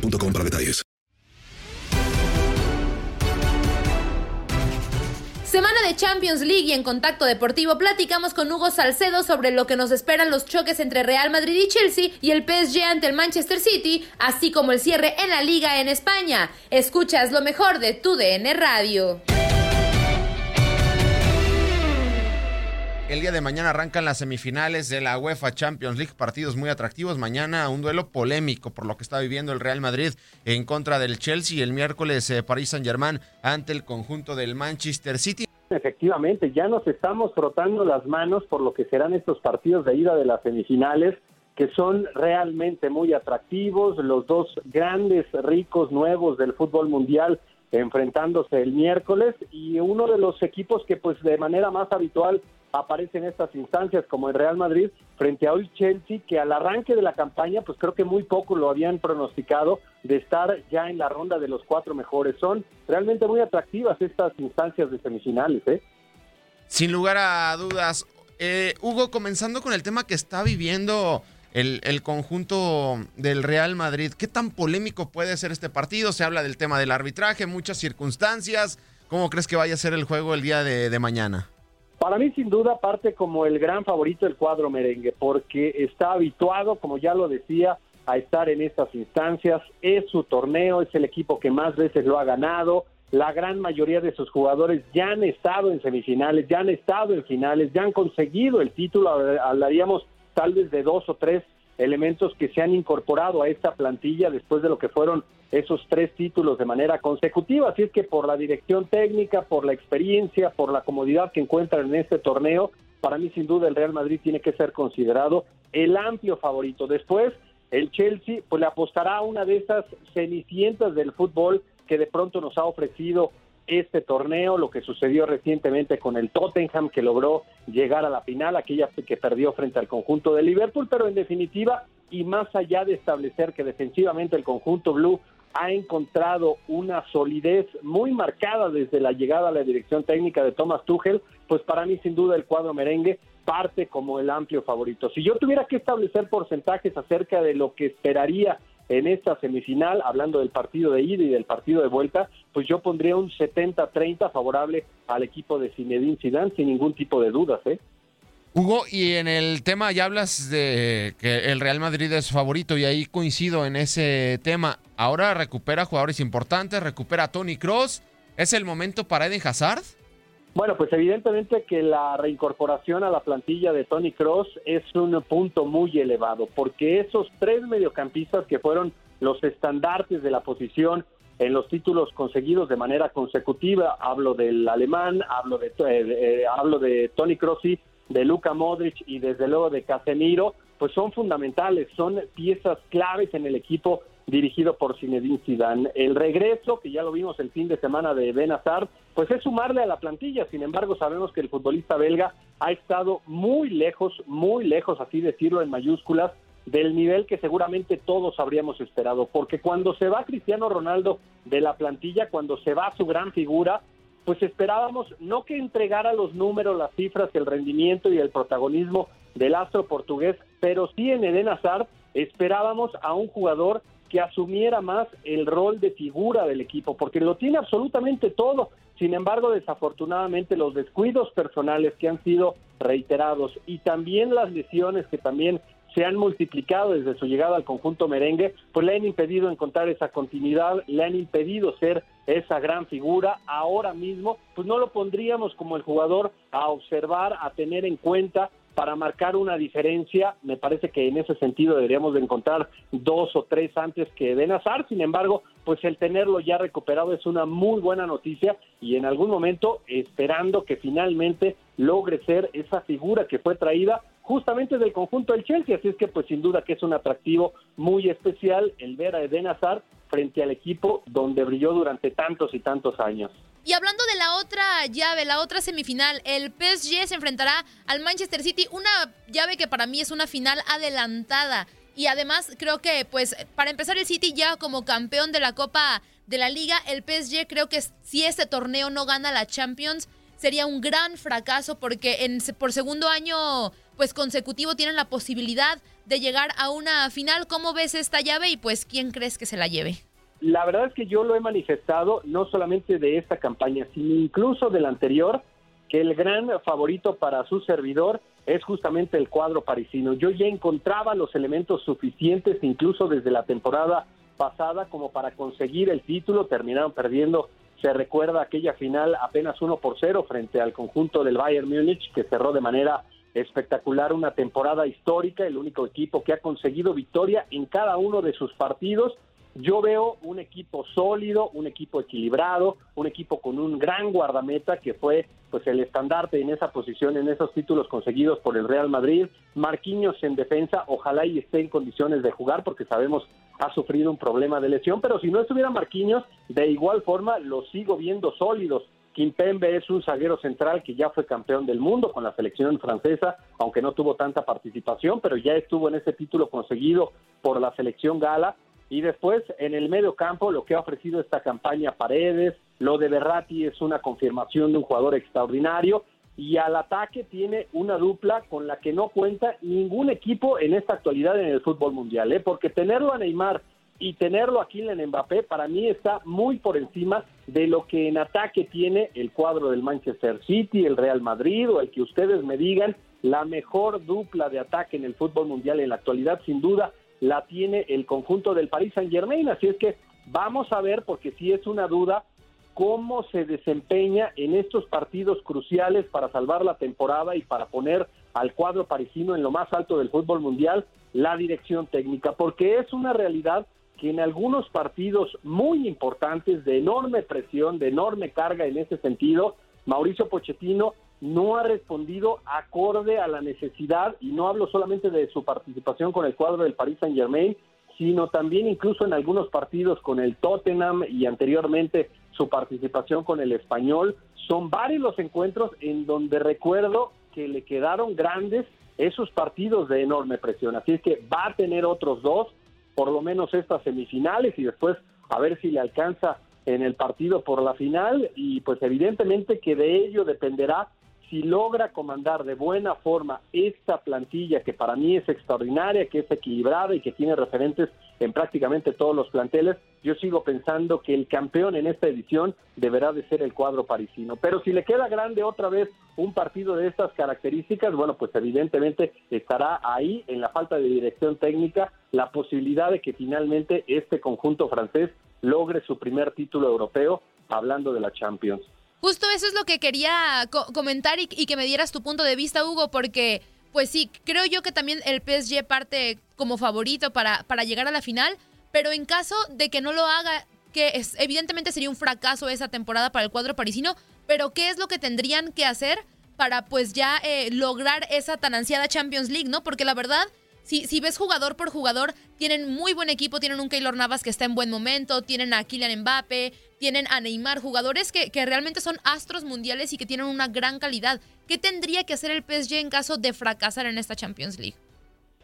para detalles. Semana de Champions League y en Contacto Deportivo platicamos con Hugo Salcedo sobre lo que nos esperan los choques entre Real Madrid y Chelsea y el PSG ante el Manchester City, así como el cierre en la liga en España. Escuchas lo mejor de tu DN Radio. El día de mañana arrancan las semifinales de la UEFA Champions League, partidos muy atractivos. Mañana un duelo polémico por lo que está viviendo el Real Madrid en contra del Chelsea. El miércoles eh, París Saint Germain ante el conjunto del Manchester City. Efectivamente, ya nos estamos frotando las manos por lo que serán estos partidos de ida de las semifinales, que son realmente muy atractivos, los dos grandes, ricos, nuevos del fútbol mundial enfrentándose el miércoles y uno de los equipos que pues de manera más habitual aparece en estas instancias como el Real Madrid frente a hoy Chelsea que al arranque de la campaña pues creo que muy poco lo habían pronosticado de estar ya en la ronda de los cuatro mejores son realmente muy atractivas estas instancias de semifinales ¿eh? Sin lugar a dudas, eh, Hugo, comenzando con el tema que está viviendo el, conjunto del Real Madrid, ¿qué tan polémico puede ser este partido? Se habla del tema del arbitraje, muchas circunstancias. ¿Cómo crees que vaya a ser el juego el día de mañana? Para mí, sin duda, parte como el gran favorito del cuadro merengue, porque está habituado, como ya lo decía, a estar en estas instancias. Es su torneo, es el equipo que más veces lo ha ganado. La gran mayoría de sus jugadores ya han estado en semifinales, ya han estado en finales, ya han conseguido el título. Hablaríamos tal vez de dos o tres elementos que se han incorporado a esta plantilla después de lo que fueron esos tres títulos de manera consecutiva. Así es que por la dirección técnica, por la experiencia, por la comodidad que encuentran en este torneo, para mí sin duda el Real Madrid tiene que ser considerado el amplio favorito. Después, el Chelsea pues le apostará a una de esas cenicientas del fútbol que de pronto nos ha ofrecido este torneo, lo que sucedió recientemente con el Tottenham que logró llegar a la final, aquella que perdió frente al conjunto de Liverpool, pero en definitiva, y más allá de establecer que defensivamente el conjunto blue ha encontrado una solidez muy marcada desde la llegada a la dirección técnica de Thomas Tuchel, pues para mí sin duda el cuadro merengue parte como el amplio favorito. Si yo tuviera que establecer porcentajes acerca de lo que esperaría en esta semifinal, hablando del partido de ida y del partido de vuelta, pues yo pondría un 70-30 favorable al equipo de Zinedine Zidane sin ningún tipo de dudas, ¿eh? Hugo, y en el tema ya hablas de que el Real Madrid es favorito y ahí coincido en ese tema. Ahora recupera jugadores importantes, recupera a Tony Cross. ¿Es el momento para Eden Hazard? Bueno, pues evidentemente que la reincorporación a la plantilla de Tony Cross es un punto muy elevado, porque esos tres mediocampistas que fueron los estandartes de la posición en los títulos conseguidos de manera consecutiva, hablo del alemán, hablo de, eh, hablo de Tony Crossi, de Luka Modric y desde luego de Casemiro, pues son fundamentales, son piezas claves en el equipo dirigido por Zinedine Zidane. El regreso, que ya lo vimos el fin de semana de Ben Hazard, pues es sumarle a la plantilla. Sin embargo, sabemos que el futbolista belga ha estado muy lejos, muy lejos, así decirlo en mayúsculas, del nivel que seguramente todos habríamos esperado. Porque cuando se va Cristiano Ronaldo de la plantilla, cuando se va su gran figura, pues esperábamos no que entregara los números, las cifras, el rendimiento y el protagonismo del astro portugués, pero sí en Eden Hazard esperábamos a un jugador que asumiera más el rol de figura del equipo, porque lo tiene absolutamente todo. Sin embargo, desafortunadamente los descuidos personales que han sido reiterados y también las lesiones que también se han multiplicado desde su llegada al conjunto merengue, pues le han impedido encontrar esa continuidad, le han impedido ser esa gran figura. Ahora mismo, pues no lo pondríamos como el jugador a observar, a tener en cuenta para marcar una diferencia. Me parece que en ese sentido deberíamos de encontrar dos o tres antes que Den Azar. Sin embargo, pues el tenerlo ya recuperado es una muy buena noticia y en algún momento esperando que finalmente logre ser esa figura que fue traída justamente del conjunto del Chelsea. Así es que pues sin duda que es un atractivo muy especial el ver a Eden Hazard frente al equipo donde brilló durante tantos y tantos años. Y hablando de la otra llave, la otra semifinal, el PSG se enfrentará al Manchester City, una llave que para mí es una final adelantada. Y además creo que, pues, para empezar el City ya como campeón de la Copa de la Liga, el PSG creo que si este torneo no gana la Champions, sería un gran fracaso porque en, por segundo año pues consecutivo tienen la posibilidad de llegar a una final. ¿Cómo ves esta llave y pues quién crees que se la lleve? La verdad es que yo lo he manifestado no solamente de esta campaña, sino incluso de la anterior, que el gran favorito para su servidor es justamente el cuadro parisino. Yo ya encontraba los elementos suficientes, incluso desde la temporada pasada, como para conseguir el título. Terminaron perdiendo, se recuerda aquella final apenas 1 por 0 frente al conjunto del Bayern Múnich, que cerró de manera espectacular, una temporada histórica, el único equipo que ha conseguido victoria en cada uno de sus partidos yo veo un equipo sólido, un equipo equilibrado, un equipo con un gran guardameta que fue pues el estandarte en esa posición, en esos títulos conseguidos por el Real Madrid. Marquinhos en defensa, ojalá y esté en condiciones de jugar porque sabemos ha sufrido un problema de lesión, pero si no estuviera Marquinhos, de igual forma lo sigo viendo sólidos. Kimpembe es un zaguero central que ya fue campeón del mundo con la selección francesa, aunque no tuvo tanta participación, pero ya estuvo en ese título conseguido por la selección gala y después, en el medio campo, lo que ha ofrecido esta campaña Paredes, lo de Berratti es una confirmación de un jugador extraordinario. Y al ataque tiene una dupla con la que no cuenta ningún equipo en esta actualidad en el fútbol mundial, ¿eh? porque tenerlo a Neymar y tenerlo aquí en Mbappé para mí está muy por encima de lo que en ataque tiene el cuadro del Manchester City, el Real Madrid o el que ustedes me digan, la mejor dupla de ataque en el fútbol mundial en la actualidad sin duda la tiene el conjunto del Paris Saint Germain. Así es que vamos a ver, porque si es una duda, cómo se desempeña en estos partidos cruciales para salvar la temporada y para poner al cuadro parisino en lo más alto del fútbol mundial la dirección técnica, porque es una realidad que en algunos partidos muy importantes, de enorme presión, de enorme carga en ese sentido, Mauricio Pochettino no ha respondido acorde a la necesidad, y no hablo solamente de su participación con el cuadro del Paris Saint Germain, sino también incluso en algunos partidos con el Tottenham y anteriormente su participación con el español. Son varios los encuentros en donde recuerdo que le quedaron grandes esos partidos de enorme presión. Así es que va a tener otros dos, por lo menos estas semifinales y después a ver si le alcanza en el partido por la final y pues evidentemente que de ello dependerá si logra comandar de buena forma esta plantilla que para mí es extraordinaria, que es equilibrada y que tiene referentes en prácticamente todos los planteles, yo sigo pensando que el campeón en esta edición deberá de ser el cuadro parisino. Pero si le queda grande otra vez un partido de estas características, bueno, pues evidentemente estará ahí en la falta de dirección técnica la posibilidad de que finalmente este conjunto francés logre su primer título europeo hablando de la Champions. Justo eso es lo que quería comentar y, que me dieras tu punto de vista, Hugo, porque pues sí, creo yo que también el PSG parte como favorito para, para llegar a la final, pero en caso de que no lo haga, que es, evidentemente sería un fracaso esa temporada para el cuadro parisino, pero ¿qué es lo que tendrían que hacer para pues ya eh, lograr esa tan ansiada Champions League, ¿no? Porque la verdad, si, si ves jugador por jugador, tienen muy buen equipo, tienen un Keylor Navas que está en buen momento, tienen a Kylian Mbappe, tienen a Neymar, jugadores que, que realmente son astros mundiales y que tienen una gran calidad. ¿Qué tendría que hacer el PSG en caso de fracasar en esta Champions League?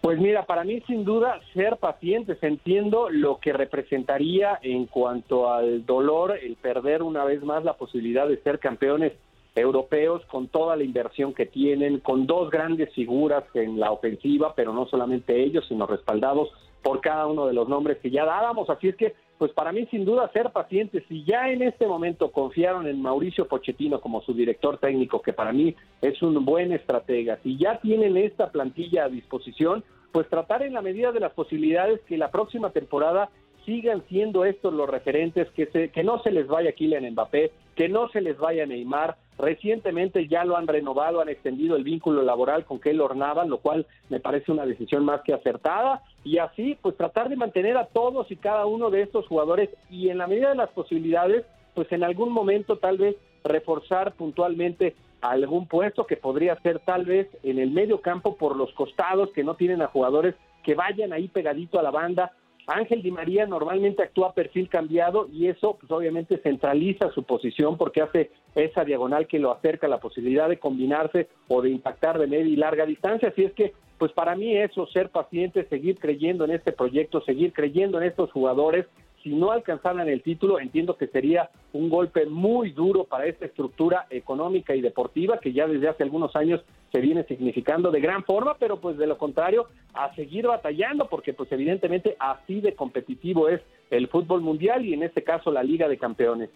Pues mira, para mí sin duda ser pacientes. Entiendo lo que representaría en cuanto al dolor el perder una vez más la posibilidad de ser campeones europeos con toda la inversión que tienen, con dos grandes figuras en la ofensiva, pero no solamente ellos, sino respaldados por cada uno de los nombres que ya dábamos. Así es que, pues para mí sin duda ser pacientes. Si ya en este momento confiaron en Mauricio Pochettino como su director técnico, que para mí es un buen estratega, si ya tienen esta plantilla a disposición, pues tratar en la medida de las posibilidades que la próxima temporada sigan siendo estos los referentes, que, se, que no se les vaya Kylian Mbappé, que no se les vaya Neymar. Recientemente ya lo han renovado, han extendido el vínculo laboral con Keylor Navas, lo cual me parece una decisión más que acertada. Y así, pues tratar de mantener a todos y cada uno de estos jugadores y en la medida de las posibilidades, pues en algún momento tal vez reforzar puntualmente algún puesto que podría ser tal vez en el medio campo por los costados que no tienen a jugadores que vayan ahí pegadito a la banda. Ángel Di María normalmente actúa perfil cambiado y eso pues obviamente centraliza su posición porque hace esa diagonal que lo acerca a la posibilidad de combinarse o de impactar de media y larga distancia. Así es que pues para mí eso, ser paciente, seguir creyendo en este proyecto, seguir creyendo en estos jugadores, si no alcanzaran el título, entiendo que sería un golpe muy duro para esta estructura económica y deportiva que ya desde hace algunos años se viene significando de gran forma, pero pues de lo contrario, a seguir batallando, porque pues evidentemente así de competitivo es el fútbol mundial y en este caso la Liga de Campeones.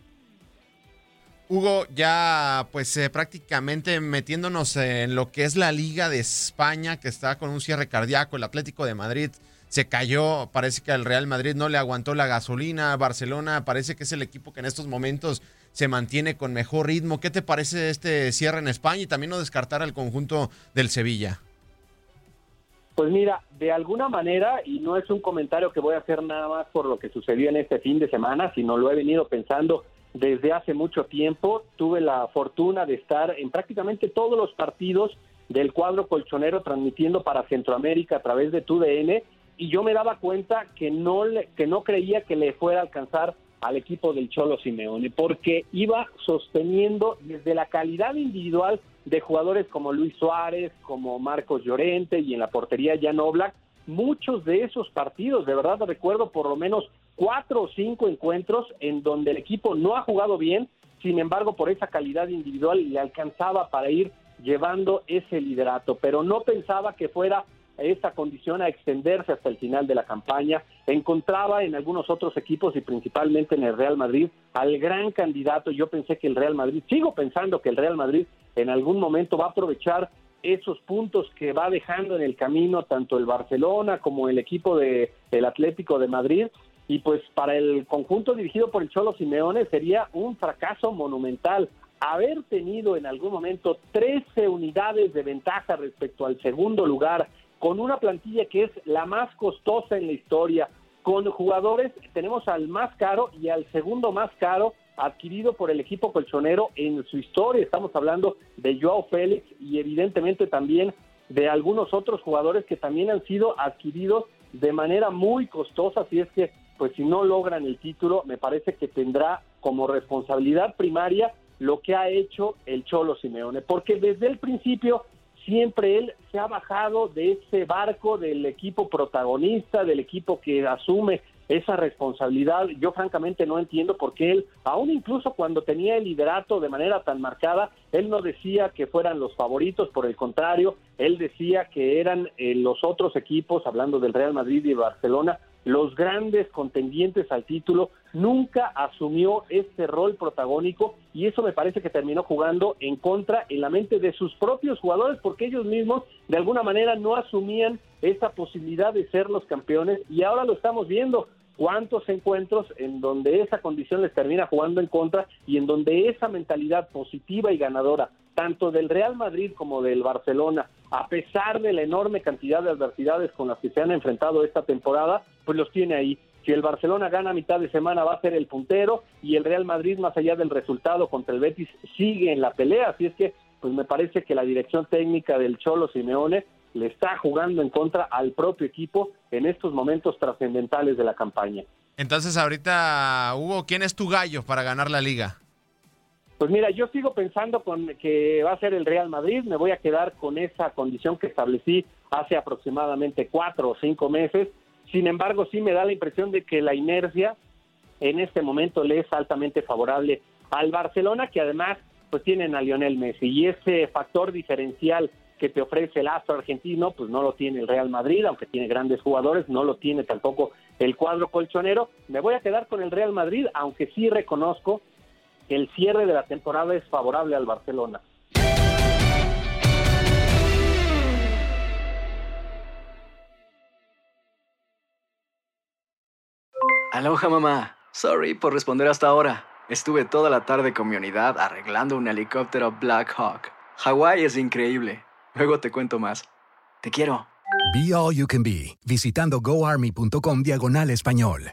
Hugo, ya pues eh, prácticamente metiéndonos en lo que es la Liga de España, que está con un cierre cardíaco, el Atlético de Madrid se cayó, parece que al Real Madrid no le aguantó la gasolina, Barcelona parece que es el equipo que en estos momentos se mantiene con mejor ritmo. ¿Qué te parece este cierre en España y también no descartar al conjunto del Sevilla? Pues mira, de alguna manera, y no es un comentario que voy a hacer nada más por lo que sucedió en este fin de semana, sino lo he venido pensando desde hace mucho tiempo. Tuve la fortuna de estar en prácticamente todos los partidos del cuadro colchonero transmitiendo para Centroamérica a través de TUDN y yo me daba cuenta que no, le, que no creía que le fuera a alcanzar al equipo del Cholo Simeone, porque iba sosteniendo desde la calidad individual de jugadores como Luis Suárez, como Marcos Llorente y en la portería Jan Oblak, muchos de esos partidos, de verdad recuerdo por lo menos cuatro o cinco encuentros en donde el equipo no ha jugado bien, sin embargo por esa calidad individual le alcanzaba para ir llevando ese liderato, pero no pensaba que fuera esta condición a extenderse hasta el final de la campaña. Encontraba en algunos otros equipos y principalmente en el Real Madrid al gran candidato. Yo pensé que el Real Madrid, sigo pensando que el Real Madrid en algún momento va a aprovechar esos puntos que va dejando en el camino tanto el Barcelona como el equipo de el Atlético de Madrid y pues para el conjunto dirigido por el Cholo Simeone sería un fracaso monumental haber tenido en algún momento 13 unidades de ventaja respecto al segundo lugar con una plantilla que es la más costosa en la historia, con jugadores, tenemos al más caro y al segundo más caro adquirido por el equipo colchonero en su historia. Estamos hablando de Joao Félix y evidentemente también de algunos otros jugadores que también han sido adquiridos de manera muy costosa, así es que pues si no logran el título, me parece que tendrá como responsabilidad primaria lo que ha hecho el Cholo Simeone, porque desde el principio siempre él se ha bajado de ese barco del equipo protagonista, del equipo que asume esa responsabilidad. Yo francamente no entiendo por qué él, aún incluso cuando tenía el liderato de manera tan marcada, él no decía que fueran los favoritos, por el contrario, él decía que eran eh, los otros equipos, hablando del Real Madrid y Barcelona, los grandes contendientes al título, nunca asumió este rol protagónico y eso me parece que terminó jugando en contra en la mente de sus propios jugadores porque ellos mismos de alguna manera no asumían esa posibilidad de ser los campeones y ahora lo estamos viendo. cuántos encuentros en donde esa condición les termina jugando en contra y en donde esa mentalidad positiva y ganadora, tanto del Real Madrid como del Barcelona, a pesar de la enorme cantidad de adversidades con las que se han enfrentado esta temporada, pues los tiene ahí. Si el Barcelona gana a mitad de semana va a ser el puntero y el Real Madrid, más allá del resultado contra el Betis, sigue en la pelea. Así es que, pues me parece que la dirección técnica del Cholo Simeone le está jugando en contra al propio equipo en estos momentos trascendentales de la campaña. Entonces ahorita, Hugo, ¿quién es tu gallo para ganar la liga? Pues mira, yo sigo pensando con que va a ser el Real Madrid, me voy a quedar con esa condición que establecí hace aproximadamente cuatro o cinco meses. Sin embargo, sí me da la impresión de que la inercia en este momento le es altamente favorable al Barcelona, que además pues tienen a Lionel Messi y ese factor diferencial que te ofrece el astro argentino, pues no lo tiene el Real Madrid, aunque tiene grandes jugadores, no lo tiene tampoco el cuadro colchonero. Me voy a quedar con el Real Madrid, aunque sí reconozco que el cierre de la temporada es favorable al Barcelona. Aloha mamá. Sorry por responder hasta ahora. Estuve toda la tarde con mi unidad arreglando un helicóptero Black Hawk. Hawái es increíble. Luego te cuento más. Te quiero. Be All You Can Be, visitando goarmy.com diagonal español.